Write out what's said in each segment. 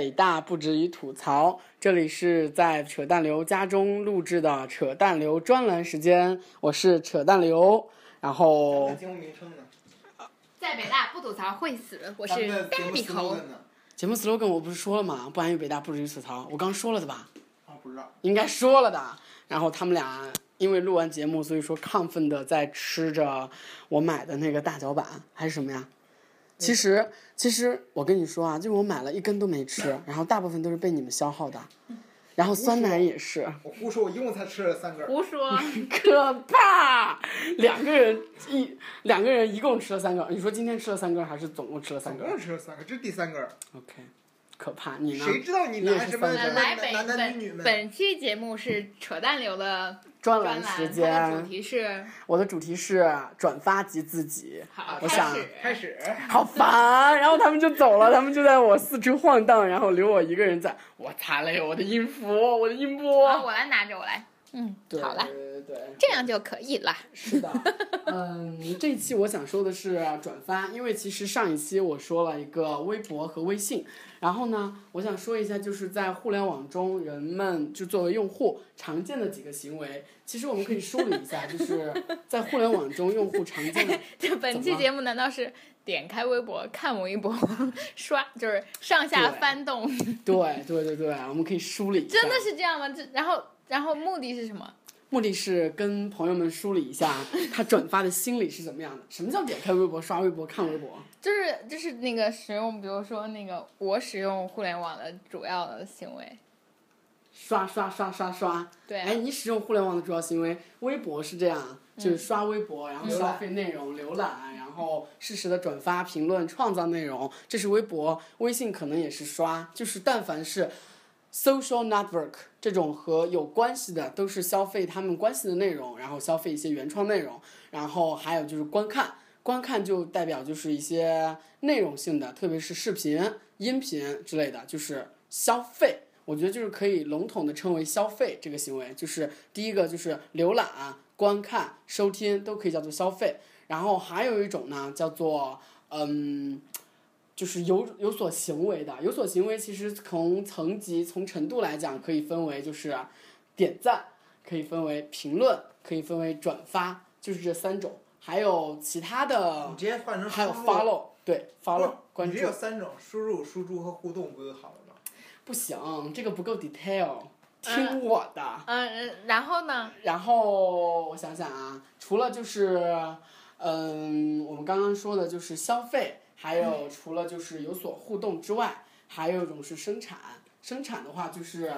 北大，不止于吐槽。这里是在扯淡流家中录制的扯淡流专栏时间，我是扯淡流。然后节目名称呢？在北大不吐槽会死，我是咱们的节目 baby 猴？节目 slogan 我不是说了吗？不安于北大，不止于吐槽。我刚说了的吧？啊，不知道。应该说了的。然后他们俩因为录完节目，所以说亢奋的在吃着我买的那个大脚板还是什么呀？其实，其实我跟你说啊，就是我买了一根都没吃，然后大部分都是被你们消耗的。然后酸奶也是，我胡说，我一共才吃了三根。胡说，可怕！两个人一两个人一共吃了三根。你说今天吃了三根，还是总共吃了三根总共吃了三根，这是第三根。？OK，可怕。你呢？谁知道你你也拿什么是三根什么来本男男本女女们？本期节目是扯淡流的专专栏，栏时间主，题是我的主题是转发及自己。好，我想开始开始。好烦，然后他们就走了，他们就在我四处晃荡，然后留我一个人在。我擦嘞，我的音符，我的音波。好，我来拿着，我来，嗯，对好了，对对，这样就可以了。是的。嗯，这一期我想说的是转发，因为其实上一期我说了一个微博和微信，然后呢，我想说一下，就是在互联网中人们就作为用户常见的几个行为，其实我们可以梳理一下，就是 在互联网中用户常见的。这 本期节目难道是点开微博看微博，刷就是上下翻动？对对对对，我们可以梳理。真的是这样吗？这然后然后目的是什么？目的是跟朋友们梳理一下 他转发的心理是怎么样的。什么叫点开微博、刷微博、看微博？就是就是那个使用，比如说那个我使用互联网的主要的行为，刷刷刷刷刷。对啊哎，你使用互联网的主要行为，微博是这样，就是刷微博，然后消费内容、浏览，然后适时的转发、评论、创造内容，这是微博。微信可能也是刷，就是但凡是 social network 这种和有关系的，都是消费他们关系的内容，然后消费一些原创内容，然后还有就是观看。观看就代表就是一些内容性的，特别是视频、音频之类的，就是消费。我觉得就是可以笼统的称为消费这个行为，就是第一个就是浏览、观看、收听都可以叫做消费，然后还有一种呢叫做嗯，就是有有所行为的，有所行为其实从层级从程度来讲可以分为就是点赞，可以分为评论，可以分为转发，就是这三种，还有其他的你直接换成还有 follow 对 follow 不关注你这有三种：输入、输出和互动，不就好了吗？不行，这个不够 detail，听我的。嗯，然后呢？然后我想想啊，除了就是，嗯，我们刚刚说的就是消费，还有除了就是有所互动之外，还有一种是生产。生产的话就是，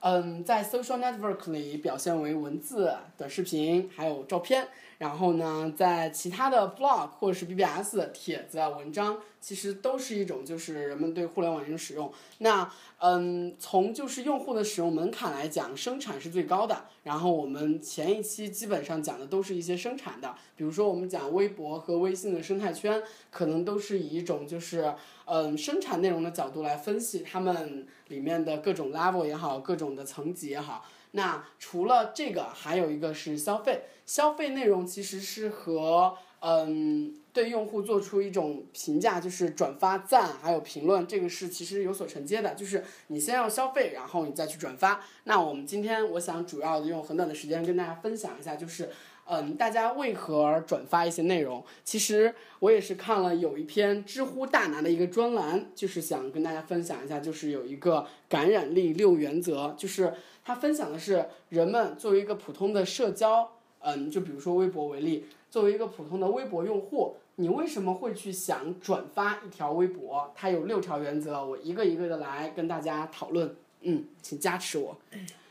嗯，在 social network 里表现为文字、短视频，还有照片。然后呢，在其他的 blog 或者是 BBS 帖子啊、文章，其实都是一种就是人们对互联网的一种使用。那嗯，从就是用户的使用门槛来讲，生产是最高的。然后我们前一期基本上讲的都是一些生产的，比如说我们讲微博和微信的生态圈，可能都是以一种就是嗯生产内容的角度来分析他们里面的各种 level 也好，各种的层级也好。那除了这个，还有一个是消费，消费内容其实是和嗯对用户做出一种评价，就是转发、赞还有评论，这个是其实有所承接的，就是你先要消费，然后你再去转发。那我们今天我想主要用很短的时间跟大家分享一下，就是。嗯，大家为何转发一些内容？其实我也是看了有一篇知乎大拿的一个专栏，就是想跟大家分享一下，就是有一个感染力六原则，就是他分享的是人们作为一个普通的社交，嗯，就比如说微博为例，作为一个普通的微博用户，你为什么会去想转发一条微博？它有六条原则，我一个一个的来跟大家讨论。嗯，请加持我。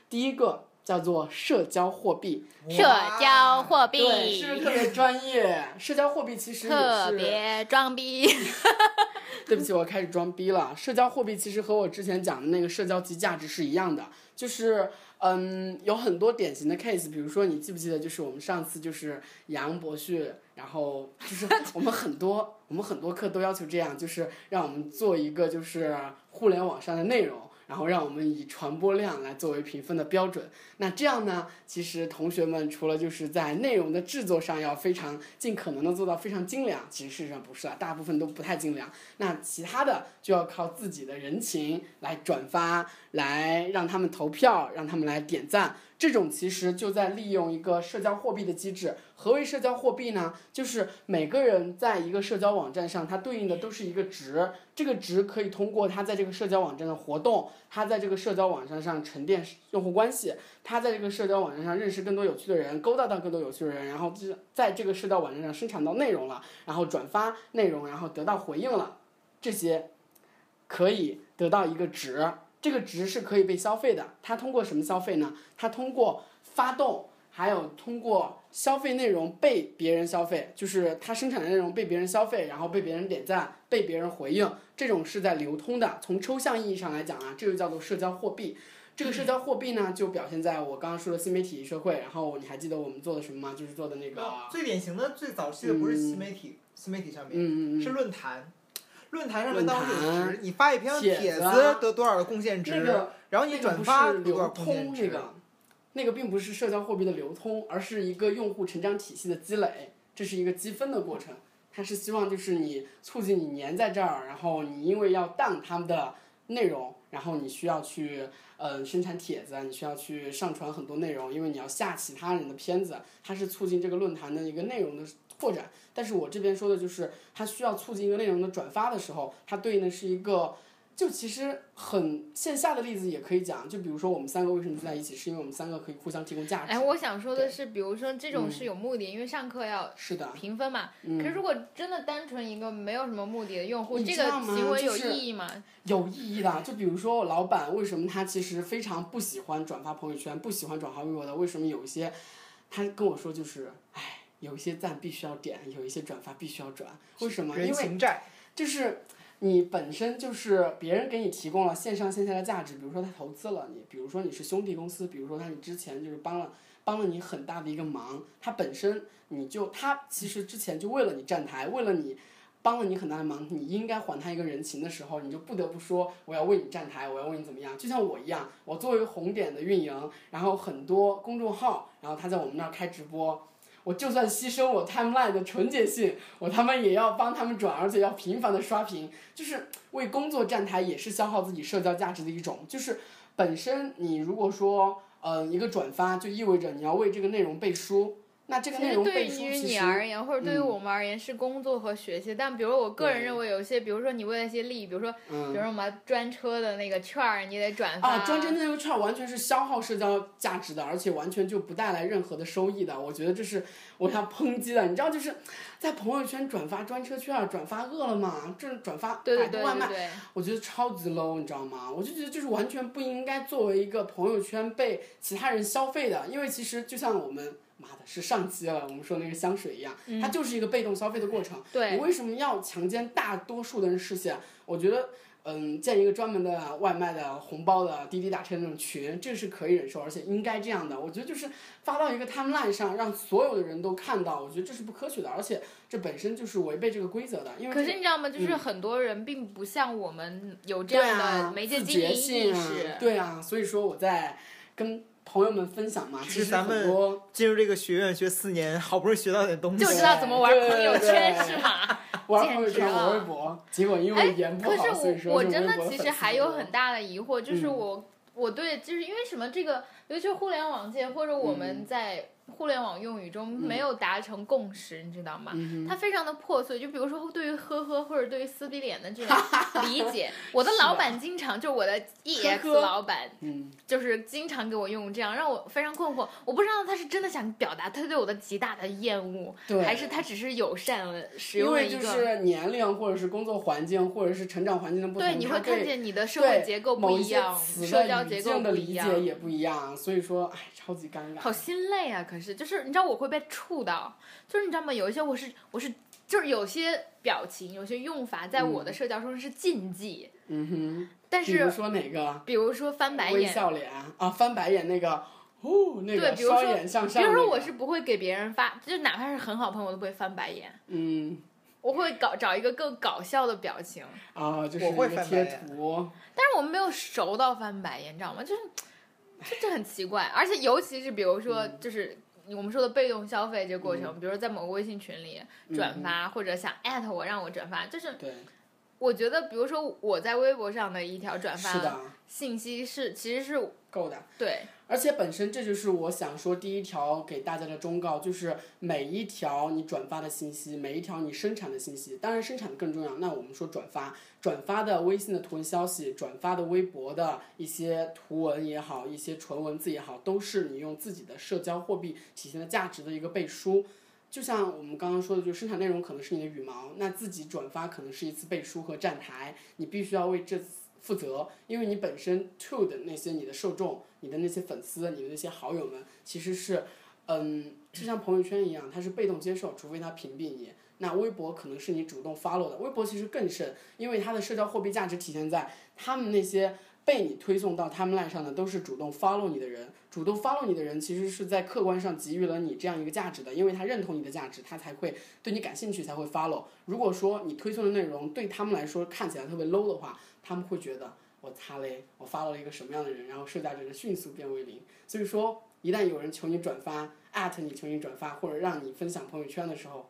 第一个叫做社交货币，社交货币，对，是不是特别专业？社交货币其实也特，别装逼。对不起，我开始装逼了。社交货币其实和我之前讲的那个社交及价值是一样的，就是嗯，有很多典型的 case，比如说你记不记得，就是我们上次就是杨博旭，然后就是我们很多 我们很多课都要求这样，就是让我们做一个就是互联网上的内容。然后让我们以传播量来作为评分的标准。那这样呢，其实同学们除了就是在内容的制作上要非常尽可能的做到非常精良，其实事实上不是啊，大部分都不太精良。那其他的就要靠自己的人情来转发，来让他们投票，让他们来点赞。这种其实就在利用一个社交货币的机制。何为社交货币呢？就是每个人在一个社交网站上，它对应的都是一个值。这个值可以通过他在这个社交网站的活动，他在这个社交网站上沉淀用户关系，他在这个社交网站上认识更多有趣的人，勾搭到更多有趣的人，然后就在这个社交网站上生产到内容了，然后转发内容，然后得到回应了，这些可以得到一个值。这个值是可以被消费的，它通过什么消费呢？它通过发动，还有通过消费内容被别人消费，就是它生产的内容被别人消费，然后被别人点赞，被别人回应，这种是在流通的。从抽象意义上来讲啊，这就叫做社交货币。这个社交货币呢，就表现在我刚刚说的新媒体社会。然后你还记得我们做的什么吗？就是做的那个最典型的、最早期的不是新媒体，新媒体上面，嗯嗯嗯，是论坛。论坛上面当时有值，你发一篇帖子得多少的贡献值，然后你转发流通那个，那个并不是社交货币的流通，而是一个用户成长体系的积累，这是一个积分的过程。它是希望就是你促进你粘在这儿，然后你因为要当他们的内容，然后你需要去呃生产帖子，你需要去上传很多内容，因为你要下其他人的片子，它是促进这个论坛的一个内容的。拓展，但是我这边说的就是，它需要促进一个内容的转发的时候，它对应的是一个，就其实很线下的例子也可以讲，就比如说我们三个为什么在一起，是因为我们三个可以互相提供价值。哎，我想说的是，比如说这种是有目的，因为上课要是的评分嘛。嗯。可是如果真的单纯一个没有什么目的的用户，这个行为有意义吗？有意义的，就比如说我老板为什么他其实非常不喜欢转发朋友圈，不喜欢转发微博的？为什么有一些，他跟我说就是，唉。有一些赞必须要点，有一些转发必须要转，为什么？因为就是你本身就是别人给你提供了线上线下的价值，比如说他投资了你，比如说你是兄弟公司，比如说他你之前就是帮了帮了你很大的一个忙，他本身你就他其实之前就为了你站台，为了你帮了你很大的忙，你应该还他一个人情的时候，你就不得不说我要为你站台，我要为你怎么样？就像我一样，我作为红点的运营，然后很多公众号，然后他在我们那儿开直播。我就算牺牲我 timeline 的纯洁性，我他妈也要帮他们转，而且要频繁的刷屏，就是为工作站台，也是消耗自己社交价值的一种。就是本身你如果说，嗯，一个转发就意味着你要为这个内容背书。那这个内容对于你而言，或者对于我们而言是工作和学习。但比如我个人认为，有一些，比如说你为了一些利益，比如说，比如说什么专车的那个券儿，你得转发。啊，专车的那个券儿完全是消耗社交价值的，而且完全就不带来任何的收益的。我觉得这是我要抨击的。你知道，就是在朋友圈转发专车券、转发饿了么、这转发百度外卖，我觉得超级 low，你知道吗？我就觉得就是完全不应该作为一个朋友圈被其他人消费的，因为其实就像我们。妈的，是上期了。我们说那个香水一样，它就是一个被动消费的过程。对。你为什么要强奸大多数的人视线？我觉得，嗯，建一个专门的外卖的红包的滴滴打车那种群，这是可以忍受，而且应该这样的。我觉得就是发到一个 timeline 上，让所有的人都看到，我觉得这是不科学的，而且这本身就是违背这个规则的。因为可是你知道吗？就是很多人并不像我们有这样的媒介经营意识。对啊，所以说我在跟。朋友们分享嘛，其实咱们进入这个学院学四年，好不容易学到点东西，就知道怎么玩朋友圈是吗？玩朋友圈、玩微博，结果因为言不好，所以说我真的其实还有很大的疑惑，就是我我对就是因为什么这个，尤其是互联网界或者我们在。互联网用语中没有达成共识，你知道吗？它非常的破碎。就比如说，对于呵呵或者对于撕逼脸的这种 理解，我的老板经常就我的 EX 老板，就是经常给我用这样，让我非常困惑。我不知道他是真的想表达他对我的极大的厌恶，还是他只是友善了使用了一个。因为就是年龄或者是工作环境或者是成长环境的不同，对你会看见你的社会结构不一样，社交结构不一样，也不一样。所以说，哎，超级尴尬。好心累啊！可。是，就是你知道我会被触到，就是你知道吗？有一些我是我是就是有些表情，有些用法，在我的社交中是禁忌。嗯哼。但是。比如说哪个？比如说翻白眼。微笑脸啊，翻白眼那个，哦，那个双眼向上。比如说我是不会给别人发，就哪怕是很好朋友，我都不会翻白眼。嗯。我会搞找一个更搞笑的表情，啊，就是我会一个贴图，但是我们没有熟到翻白眼，你知道吗？就是，这这很奇怪，而且尤其是比如说，嗯就是我们说的被动消费这个过程，比如说在某个微信群里转嗯。发，或者想艾特我让我转发，就是，我觉得，比如说我在微博上的一条转发的，信息是，其实是够的。对而且本身这就是我想说第一条给大家的忠告，就是每一条你转发的信息，每一条你生产的信息，当然生产的更重要。那我们说转发，转发的微信的图文消息，转发的微博的一些图文也好，一些纯文字也好，都是你用自己的社交货币体现的价值的一个背书。就像我们刚刚说的，就生产内容可能是你的羽毛，那自己转发可能是一次背书和站台，你必须要为这负责，因为你本身 to 的那些你的受众、你的那些粉丝、你的那些好友们，其实是，嗯，就像朋友圈一样，它是被动接受，除非它屏蔽你。那微博可能是你主动 follow 的，微博其实更甚，因为它的社交货币价值体现在他们那些被你推送到 timeline 上的都是主动 follow 你的人，主动 follow 你的人其实是在客观上给予了你这样一个价值的，因为他认同你的价值，他才会对你感兴趣，才会 follow。如果说你推送的内容对他们来说看起来特别 low 的话，他们会觉得我擦嘞，我发了一个什么样的人，然后社交值迅速变为零。所以说，一旦有人求你转发，艾特你求你转发，或者让你分享朋友圈的时候，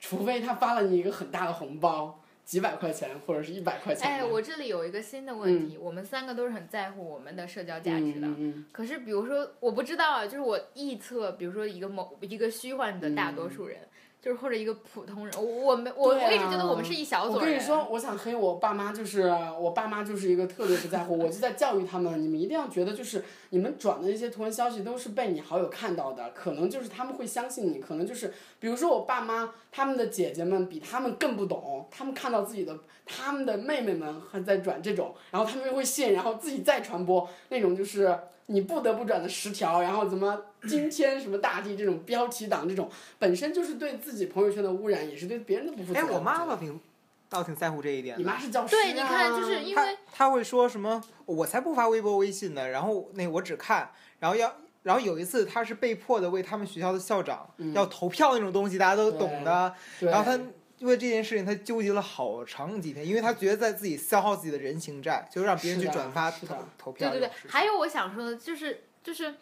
除非他发了你一个很大的红包，几百块钱或者是一百块钱的。哎，我这里有一个新的问题，我们三个都是很在乎我们的社交价值的。嗯嗯可是，比如说，我不知道啊，就是我臆测，比如说一个某一个虚幻的大多数人，就是或者一个普通人，我我们我、啊我一直觉得我们是一小我撮人。跟你说，我想黑我爸妈，就是我爸妈就是一个特别不在乎，我就在教育他们，你们一定要觉得就是你们转的那些图文消息都是被你好友看到的，可能就是他们会相信你，可能就是比如说我爸妈他们的姐姐们比他们更不懂，他们看到自己的他们的妹妹们还在转这种，然后他们又会信，然后自己再传播那种就是。你不得不转的十条，然后怎么今天什么大地这种标题党这种，本身就是对自己朋友圈的污染，也是对别人的不负责哎，我妈妈倒挺倒挺在乎这一点你。妈是教师、啊、对，你看，就是因为她会说什么？我才不发微博、微信呢。然后那我只看，然后要。然后有一次，他是被迫的为他们学校的校长、要投票那种东西，大家都懂的。然后她为这件事情，他纠结了好长几天，因为他觉得在自己消耗自己的人情债，就让别人去转发投投票对对对还有我想说的就是就是。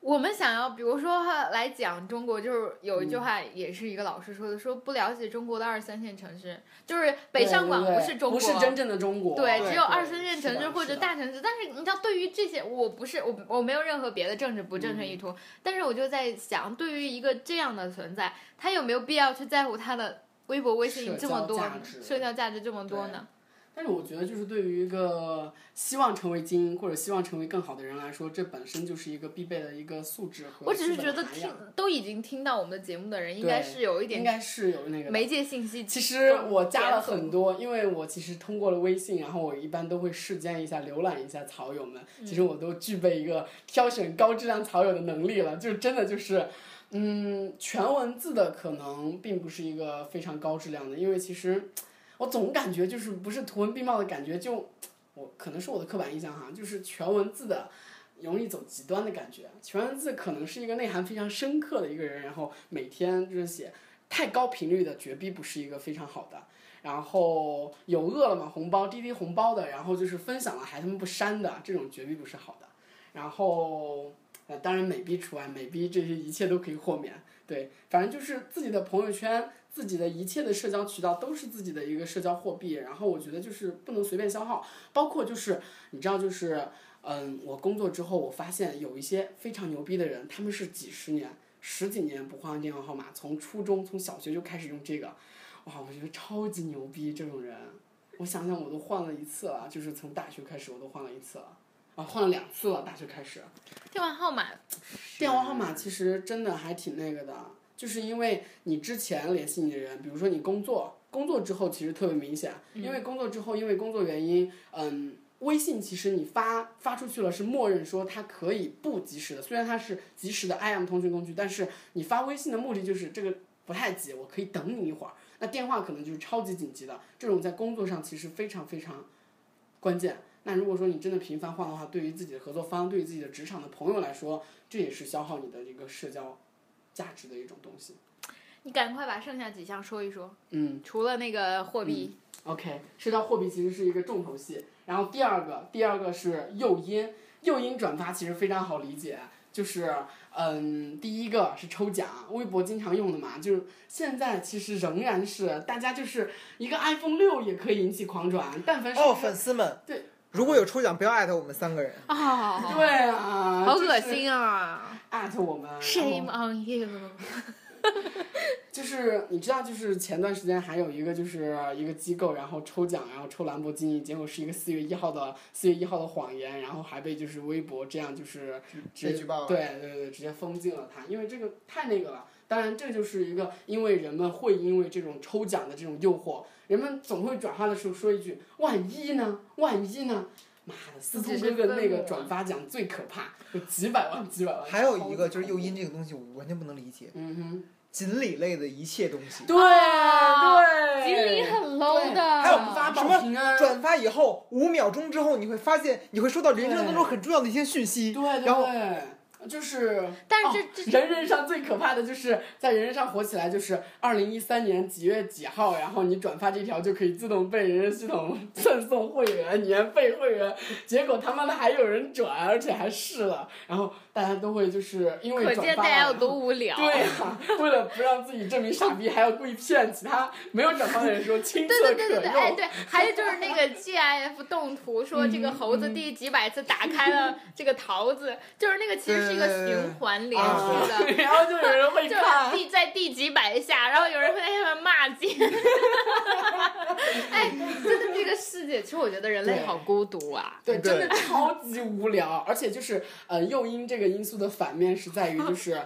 我们想要，比如说来讲中国，就是有一句话，也是一个老师说的，说不了解中国的二三线城市，就是北上广不是中国，不是真正的中国，对，只有二三线城市或者大城市。但是你知道，对于这些，我不是我我没有任何别的政治不正确嗯意图，但是我就在想，对于一个这样的存在，他有没有必要去在乎他的微博、微信社这么多社交价值这么多呢？但是我觉得，就是对于一个希望成为精英或者希望成为更好的人来说，这本身就是一个必备的一个素质和我只是觉得听都已经听到我们的节目的人，应该是有一点应该是有那个媒介信息。其实我加了很多，因为我其实通过了微信，然后我一般都会试监一下、浏览一下草友们。其实我都具备一个挑选高质量草友的能力了，就真的就是，嗯，全文字的可能并不是一个非常高质量的，因为其实我总感觉就是不是图文并茂的感觉就，我可能是我的刻板印象哈，就是全文字的。容易走极端的感觉，全文字可能是一个内涵非常深刻的一个人，然后每天就是写太高频率的绝逼不是一个非常好的。然后有饿了么红包、滴滴红包的，然后就是分享了还他妈不删的，这种绝逼不是好的。然后呃，当然美逼除外，美逼这些一切都可以豁免。对，反正就是自己的朋友圈、自己的一切的社交渠道都是自己的一个社交货币。然后我觉得就是不能随便消耗，包括就是你知道就是。嗯，我工作之后，我发现有一些非常牛逼的人，他们是几十年、十几年不换电话号码，从初中、从小学就开始用这个，哇，我觉得超级牛逼这种人。我想想，我都换了一次了，就是从大学开始我都换了一次了，啊，换了两次了，大学开始。电话号码，电话号码其实真的还挺那个的，就是因为你之前联系你的人，比如说你工作，工作之后其实特别明显，因为工作之后，因为工作原因，嗯。微信其实你发发出去了，是默认说它可以不及时的，虽然它是及时的 IM 通讯工具，但是你发微信的目的就是这个不太急，我可以等你一会儿。那电话可能就是超级紧急的，这种在工作上其实非常非常关键。那如果说你真的频繁换的话，对于自己的合作方，对于自己的职场的朋友来说，这也是消耗你的一个社交价值的一种东西。你赶快把剩下几项说一说，嗯除了那个货币，，OK，说到货币其实是一个重头戏。然后第二个，第二个是诱因，诱因转发其实非常好理解，就是嗯，第一个是抽奖，微博经常用的嘛，就是现在其实仍然是大家就是一个 iPhone 六也可以引起狂转，但凡是哦，粉丝们，对，如果有抽奖，不要艾特我们三个人。啊，对啊，好恶心啊艾特我们！Shame on you！就是你知道，就是前段时间还有一个就是一个机构，然后抽奖，然后抽兰博基尼，结果是一个四月一号的四月一号的谎言，然后还被就是微博这样就是直接举报了对对对，直接封禁了他，因为这个太那个了。当然，这就是一个因为人们会因为这种抽奖的这种诱惑，人们总会转发的时候说一句“万一呢？万一呢？”妈的，思聪哥哥那个转发奖最可怕，有几百万、几百万。还有一个就是诱因这个东西，我完全不能理解。嗯哼，锦鲤类的一切东西，对对，锦鲤很 low 的，还有发什么转发以后五秒钟之后，你会发现你会收到人生当中很重要的一些讯息。对对然后对，就是。但是人人上最可怕的就是在人人上火起来，就是二零一三年几月几号，然后你转发这条就可以自动被人人系统 赠送会员、年费会员，结果他妈的还有人转，而且还试了，然后大家都会就是因为可转发见大家有多无聊。对呀、为了不让自己证明傻逼，还要故意骗其他没有转发的人说亲对测可对对对对，哎。对，还有就是那个 GIF 动图说这个猴子第几百次打开了这个桃子，就是那个其实是一个循环连啊续的。然后就有人会就是看，第在第几百下，然后有人会在下面骂街。哎，真的这个世界，其实我觉得人类好孤独啊。对，对真的超级无聊，而且就是呃，诱因这个因素的反面是在于 就是。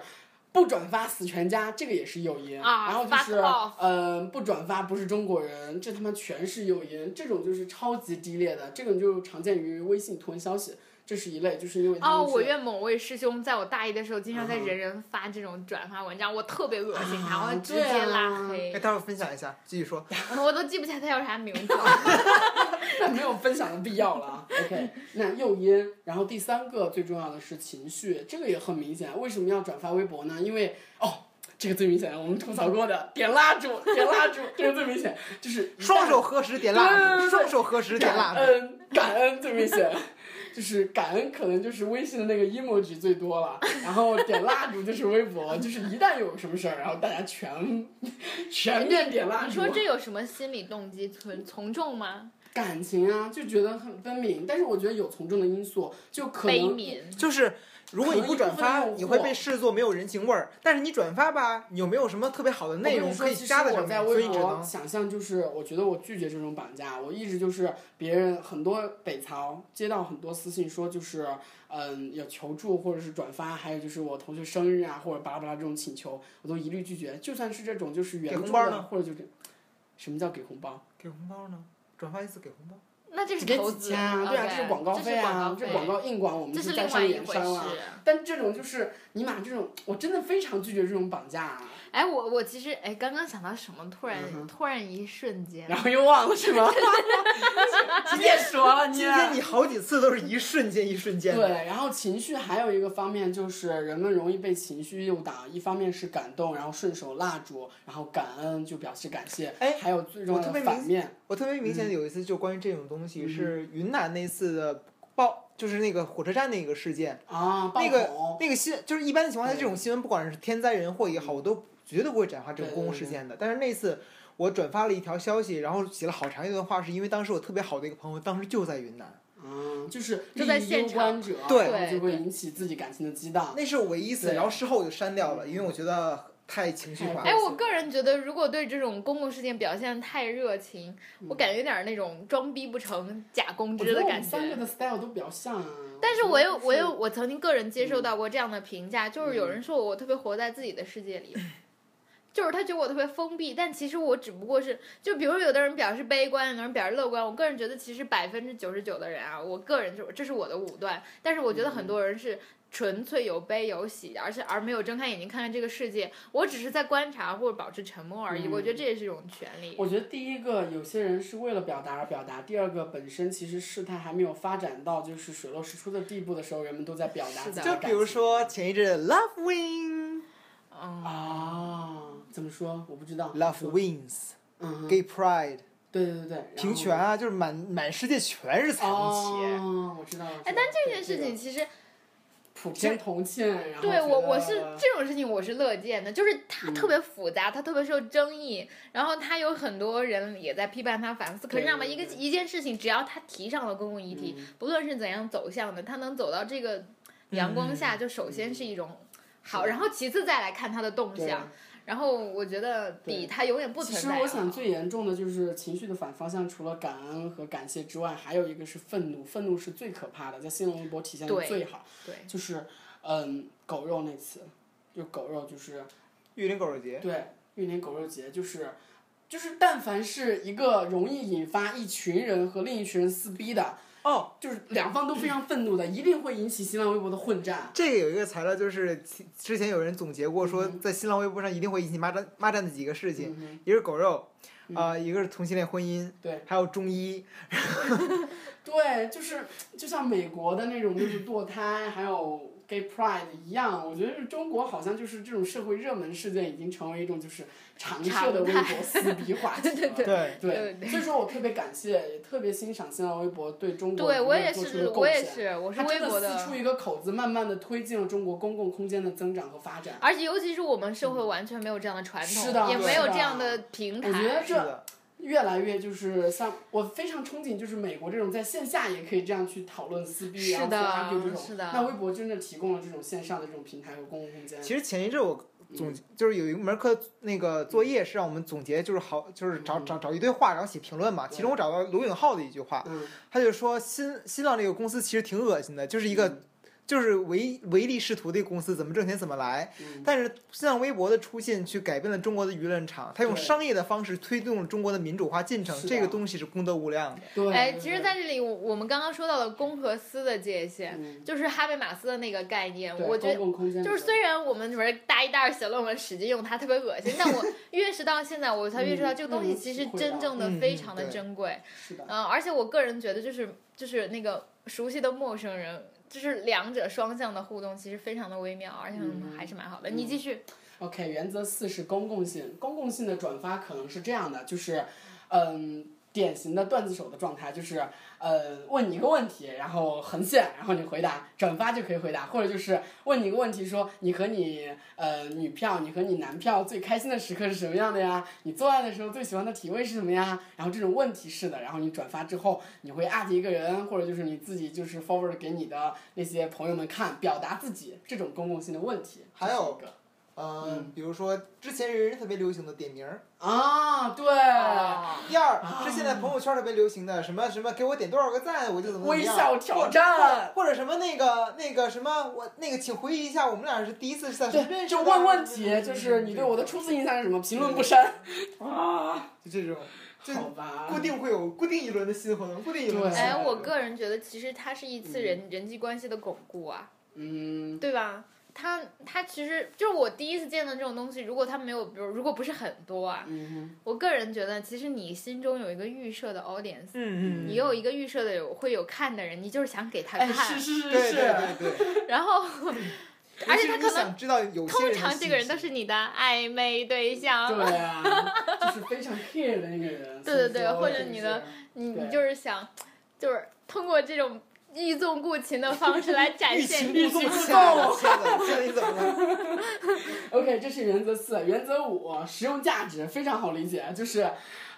不转发死全家，这个也是诱因。啊然后就是嗯、不转发不是中国人，这他妈全是诱因。这种就是超级低劣的，这种就常见于微信图文消息，这是一类，就是因为哦，我院某位师兄在我大一的时候，经常在人人发这种转发文章，我特别恶心他，啊我直接拉黑哎，。待会儿分享一下，继续说。我都记不起来他叫啥名字了。那没有分享的必要了啊。OK，那诱因，然后第三个最重要的是情绪，这个也很明显。为什么要转发微博呢？因为哦。这个最明显，我们吐槽过的点蜡烛，点蜡烛，这个最明显，就是双手合十点蜡烛，双手合十点蜡烛。感恩，感恩最明显，就是感恩可能就是微信的那个 emoji 最多了，然后点蜡烛就是微博，就是一旦有什么事儿，然后大家全全面点蜡烛。你说这有什么心理动机？从从众吗？感情啊，就觉得很分明，但是我觉得有从众的因素，就可能。就是如果你不转发，你会被视作没有人情味儿。但是你转发吧，你又没有什么特别好的内容可以加在上面，所我在微以只能博想象就是，我觉得我拒绝这种绑架，我一直就是别人很多北曹接到很多私信说就是，嗯，有求助或者是转发，还有就是我同学生日啊或者巴拉巴拉这种请求，我都一律拒绝。就算是这种就是援助的，给红包呢或者就是什么叫给红包？给红包呢，转发一次给红包。那这是给投资几千啊，对啊，这是广告费啊，这广告硬广我们就是在上另外一回演商了。但这种就是尼玛这种，我真的非常拒绝这种绑架、啊，哎，我我其实哎，刚刚想到什么，突然、嗯突然一瞬间，然后又忘了是吗？今天说了你。今天你好几次都是一瞬间一瞬间对，的。然后情绪还有一个方面就是人们容易被情绪诱导，一方面是感动，然后顺手蜡烛，然后感恩就表示感谢，哎还有最重要的我特别明反面，我特别明嗯显的有一次就关于这种东西，是云南那次的报，就是那个火车站那个事件。啊，爆那个，那个新就是一般的情况下，这种新闻不管是天灾人祸也好，我都绝对不会转发这种公共事件的。但是那次我转发了一条消息，然后写了好长一段话，是因为当时我特别好的一个朋友，当时就在云南，嗯，就是就在利益现场攸关者，对就会引起自己感情的激荡。那是我唯一一次，然后事后我就删掉了，因为我觉得太情绪化太哎，我个人觉得，如果对这种公共事件表现得太热情，我感觉有点儿那种装逼不成假公知的感觉。们三个的 style 都比较像啊。但是我有我有我曾经个人接受到过这样的评价，就是有人说我特别活在自己的世界里。就是他觉得我特别封闭，但其实我只不过是，就比如有的人表示悲观，有的人表示乐观。我个人觉得，其实百分之九十九的人啊，我个人就这是我的武断。但是我觉得很多人是纯粹有悲有喜，而且而没有睁开眼睛看看这个世界。我只是在观察或者保持沉默而已。嗯我觉得这也是一种权利。我觉得第一个，有些人是为了表达而表达；第二个，本身其实事态还没有发展到就是水落石出的地步的时候，人们都在表达是的自己的感情。就比如说前一阵 Love Win，嗯，啊，怎么说？我不知道。Love wins, 嗯哼，gay pride，对对对对，平权啊，就是满满世界全是彩虹旗。哦，我知道了。哎，但这件事情其实普天同庆，然后对我我是这种事情我是乐见的，就是它嗯特别复杂，它特别受争议，然后它有很多人也在批判它、反思。可是知道吗，一个一件事情，只要它提上了公共议题，嗯不论是怎样走向的，它能走到这个阳光下，就首先是一种好，然后其次再来看它的动向。然后我觉得比对它永远不其存在其实我想最严重的就是情绪的反方向，除了感恩和感谢之外，还有一个是愤怒，愤怒是最可怕的，在新浪微博体现的最好，对就是嗯狗肉那次，就狗肉就是玉林狗肉节，对玉林狗肉节就是。就是，但凡是一个容易引发一群人和另一群人撕逼的，哦，就是两方都非常愤怒的，一定会引起新浪微博的混战。这个有一个材料，就是之前有人总结过，说嗯在新浪微博上一定会引起骂战骂战的几个事情，嗯一个是狗肉，啊、一个是同性恋婚姻，对，还有中医，对，就是就像美国的那种就是堕胎，还有 gay pride 一样，我觉得是中国好像就是这种社会热门事件已经成为一种就是常设的微博撕逼话题 了。对对对，对对所以说我特别感谢，也特别欣赏新浪微博对中国对我也做出是，的贡我也献。是，我是它真微博的撕出一个口子，慢慢的推进了中国公共空间的增长和发展。而且尤其是我们社会完全没有这样的传统，是的也没有这样的平台。我觉得这越来越就是像我非常憧憬，就是美国这种在线下也可以这样去讨论撕逼，然后是的 argue 这种。是的那微博真的提供了这种线上的这种平台和公共空间。其实前一阵我总就是有一门课那个作业是让我们总结，就是好就是找找找一堆话，然后写评论嘛。其中我找到罗永浩的一句话，嗯，他就说新新浪这个公司其实挺恶心的，就是一个。就是唯唯利是图的一个公司，怎么挣钱怎么来。嗯但是新浪微博的出现，去改变了中国的舆论场，它用商业的方式推动了中国的民主化进程，这个东西是功德无量的。对。哎，其实在这里，我我们刚刚说到了公和私的界限，嗯就是哈贝马斯的那个概念。我觉得就是虽然我们里面大一、大二写论文使劲用它，特别恶心，但我 越是到现在，我才越知道这个东西其实真正的嗯非常的珍贵。是的，嗯，而且我个人觉得，就是就是那个熟悉的陌生人，就是两者双向的互动，其实非常的微妙，而且嗯还是蛮好的。你继续。OK，原则四是公共性。公共性的转发可能是这样的，就是，嗯，典型的段子手的状态，就是，呃，问你一个问题，然后横线，然后你回答，转发就可以回答，或者就是问你一个问题，说你和你呃女票，你和你男票最开心的时刻是什么样的呀？你做爱的时候最喜欢的体位是什么呀？然后这种问题式的，然后你转发之后，你会 at 一个人，或者就是你自己就是 forward 给你的那些朋友们看，表达自己这种公共性的问题，还有这嗯，比如说之前人人特别流行的点名儿，啊，对，哦第二是现在朋友圈特别流行的什么什么给我点多少个赞我就怎么怎么样微笑挑战，或者什么那个那个什么我那个请回忆一下我们俩是第一次在什么认识的问问题，就是你对我的初次印象是什么？评论不删。啊，就这种，就好吧。固定会有固定一轮的新闻，固定一轮的新。哎，我个人觉得，其实它是一次人、人际关系的巩固啊，嗯，对吧？它它其实就是我第一次见到这种东西，如果它没有，比如如果不是很多啊，嗯我个人觉得，其实你心中有一个预设的 audience，、嗯嗯，你有一个预设的有会有看的人，你就是想给他哎，看，是是是对是，对对对，然后而且他可能知道有通常这个人都是你的暧昧对象，对啊，就是非常 care 的那个人。对对对或者你的你你就是想，就是通过这种欲纵故情的方式来展欲现擒故纵，？OK，这是原则四，原则五，实用价值非常好理解，就是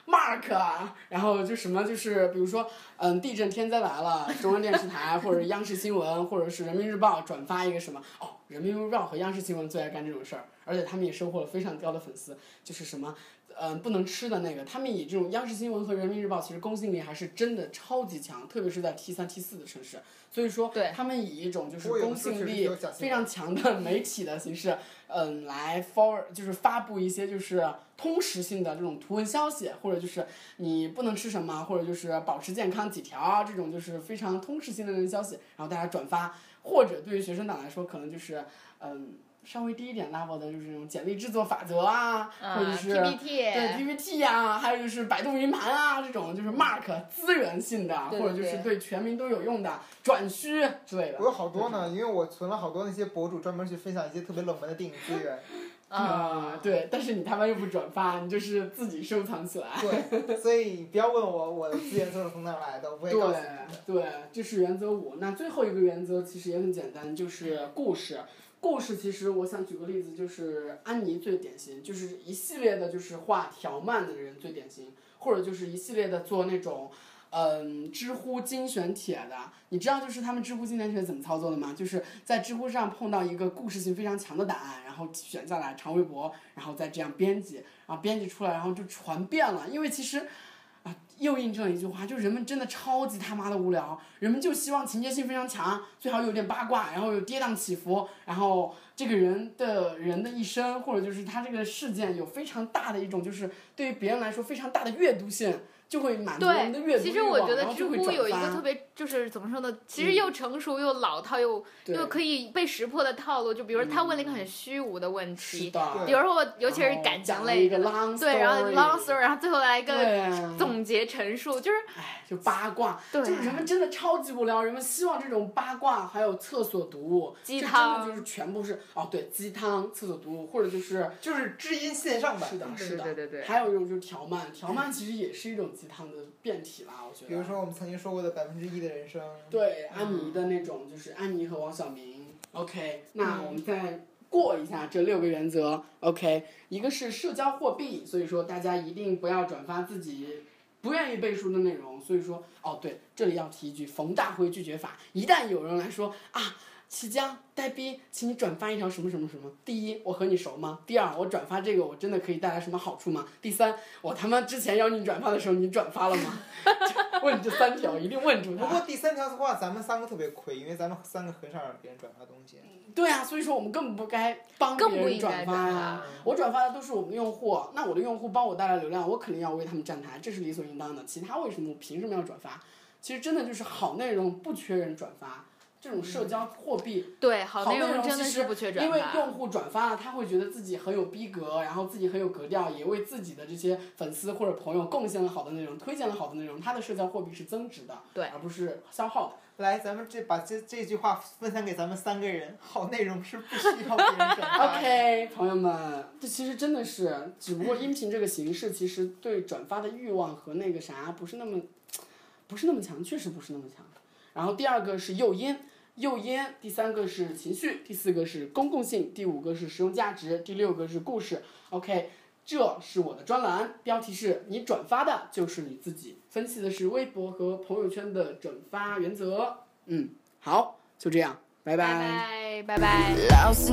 mark，啊然后就什么就是比如说，嗯，地震天灾来了，中央电视台或者央视新闻或者是人民日报转发一个什么，哦，人民日报和央视新闻最爱干这种事儿，而且他们也收获了非常高的粉丝，就是什么。嗯，不能吃的那个，他们以这种央视新闻和人民日报，其实公信力还是真的超级强，特别是在 T 三 T 四的城市，所以说对他们以一种就是公信力非常强的 媒体的形式，嗯，来 forward 就是发布一些就是通识性的这种图文消息，或者就是你不能吃什么，或者就是保持健康几条这种就是非常通识性的那种消息，然后大家转发，或者对于学生党来说，可能就是嗯。稍微低一点 level 的，就是那种简历制作法则啊，或者啊是 PPT 对 PPT 呀、还有就是百度云盘啊，这种就是 mark 资源性的，对或者就是对对全民都有用的转需之类的。我有好多呢，因为我存了好多那些博主专门去分享一些特别冷门的电影资源。啊，对，但是你他妈又不转发，你就是自己收藏起来。对，所以不要问我我的资源都是从哪儿来的，我不会告诉你的。对，这是原则五。那最后一个原则其实也很简单，就是故事。故事其实我想举个例子，就是安妮最典型，就是一系列的就是画条漫的人最典型，或者就是一系列的做那种。嗯，知乎精选帖的，你知道就是他们知乎精选帖怎么操作的吗？就是在知乎上碰到一个故事性非常强的答案，然后选下来长微博，然后再这样编辑，然后编辑出来，然后就传遍了。因为其实，又印证了一句话，就是人们真的超级他妈的无聊，人们就希望情节性非常强，最好有点八卦，然后有跌宕起伏，然后这个人的人的一生，或者就是他这个事件有非常大的一种，就是对于别人来说非常大的阅读性。就会满足人的阅读其实我觉得知乎有一个特别，就是怎么说呢？其实又成熟又老套又又可以被识破的套路。就比如他问了一个很虚无的问题，比如说尤其是感情类的，对，然后 long story，然后最后来一个总结陈述，就是唉，就八卦，就是人们真的超级无聊，人们希望这种八卦还有厕所读物，鸡汤就是全部是哦，对，鸡汤、厕所读物，或者就是就是知音线上版，是的，是的，对对对。还有一种就是条漫，条漫其实也是一种。鸡汤的变体啦，我觉得。比如说我们曾经说过的百分之一的人生。对，安妮的那种，就是安妮和王晓明。OK，那我们再过一下这六个原则。OK，一个是社交货币，所以说大家一定不要转发自己不愿意背书的内容。所以说，哦对，这里要提一句冯大辉拒绝法，一旦有人来说啊。齐江呆逼，请你转发一条什么什么什么。第一，我和你熟吗？第二，我转发这个我真的可以带来什么好处吗？第三，我他妈之前邀你转发的时候你转发了吗？问这三条，一定问住他。不过第三条的话，咱们三个特别亏，因为咱们三个很少让别人转发东西。对啊，所以说我们根本不该帮别人转发呀。我转发的都是我们的用户，那我的用户帮我带来流量，我肯定要为他们站台，这是理所应当的。其他为什么我凭什么要转发？其实真的就是好内容不缺人转发。这种社交货币，对好内容真的是不缺转发，因为用户转发了，他会觉得自己很有逼格，然后自己很有格调，也为自己的这些粉丝或者朋友贡献了好的内容，推荐了好的内容，他的社交货币是增值的，对，而不是消耗的。来，咱们这把这这句话分享给咱们三个人，好内容是不需要别人转发。OK，朋友们，这其实真的是，只不过音频这个形式，其实对转发的欲望和那个啥不是那么，不是那么强，确实不是那么强。然后第二个是诱因。诱因，第三个是情绪，第四个是公共性，第五个是实用价值，第六个是故事。OK，这是我的专栏，标题是你转发的就是你自己，分析的是微博和朋友圈的转发原则。嗯，好，就这样，拜拜，拜拜，拜拜。Shadows